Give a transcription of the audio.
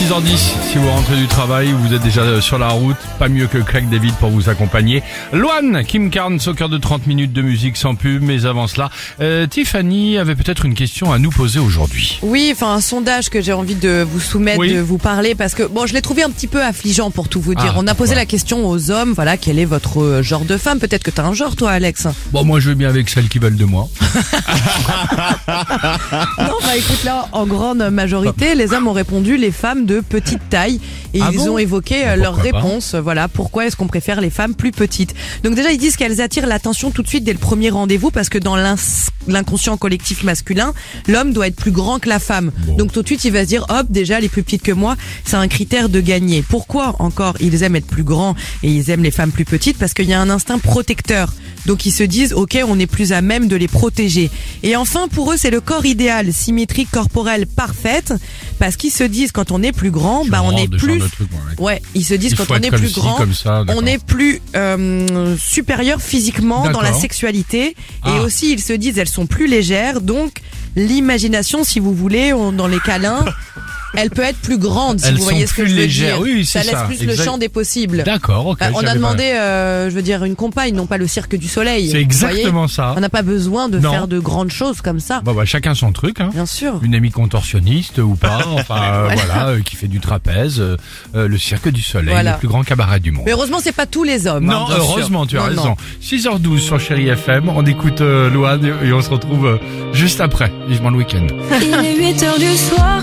Ah, 6h10, si vous rentrez du travail, vous êtes déjà euh, sur la route, pas mieux que Craig David pour vous accompagner. Loane, Kim Carnes, au cœur de 30 minutes de musique sans pub, mais avant cela, euh, Tiffany avait peut-être une question à nous poser aujourd'hui. Oui, enfin un sondage que j'ai envie de vous soumettre, Oui. de vous parler parce que bon, je l'ai trouvé un petit peu affligeant pour tout vous dire. Ah, On a posé la question aux hommes, voilà, quel est votre euh, genre de femme? Peut-être que t'as un genre toi, Alex. Bon, moi je vais bien avec celles qui veulent de moi. non, bah écoute là, en grande majorité, les hommes ont répondu les femmes de petite taille et Ah ils bon ont évoqué euh, leur réponse. Voilà, pourquoi est-ce qu'on préfère les femmes plus petites? Donc déjà, ils disent qu'elles attirent l'attention tout de suite dès le premier rendez-vous parce que dans l'inconscient collectif masculin, l'homme doit être plus grand que la femme. Bon. Donc tout de suite, il va se dire hop, déjà les plus petites que moi, c'est un critère de gagner. Pourquoi encore? Ils aiment être plus grands et ils aiment les femmes plus petites parce qu'il y a un instinct protecteur. Donc ils se disent OK, on est plus à même de les protéger. Et enfin pour eux, c'est le corps idéal, symétrie corporelle parfaite parce qu'ils se disent quand on est plus grand, bah on est plus ouais. Ouais, ils se disent Il quand on est plus ci, grand, ça, on est plus euh, supérieur physiquement dans la sexualité Ah. et aussi ils se disent elles sont plus légères donc l'imagination si vous voulez on- dans les câlins elle peut être plus grande si Elles vous voyez sont ce que plus je veux légères, dire. oui, ça c'est laisse ça, plus le exact. champ des possibles. D'accord, ok. Euh, on j'avais a pas- demandé, euh, je veux dire, une compagne, non pas le cirque du soleil. C'est vous exactement ça. On n'a pas besoin de Non. faire de grandes choses comme ça. Bon, bah, chacun son truc, hein. Bien sûr. Une amie contorsionniste ou pas, enfin euh, voilà, euh, qui fait du trapèze, euh, euh, le cirque du soleil, Voilà. le plus grand cabaret du monde. Mais heureusement, c'est pas tous les hommes. hein, Non, bien sûr. heureusement, tu as Non, raison. non. 6h12 sur Chéri FM, on écoute euh, Loane et on se retrouve euh, juste après, vivement le week-end. Il est 8 heures du soir.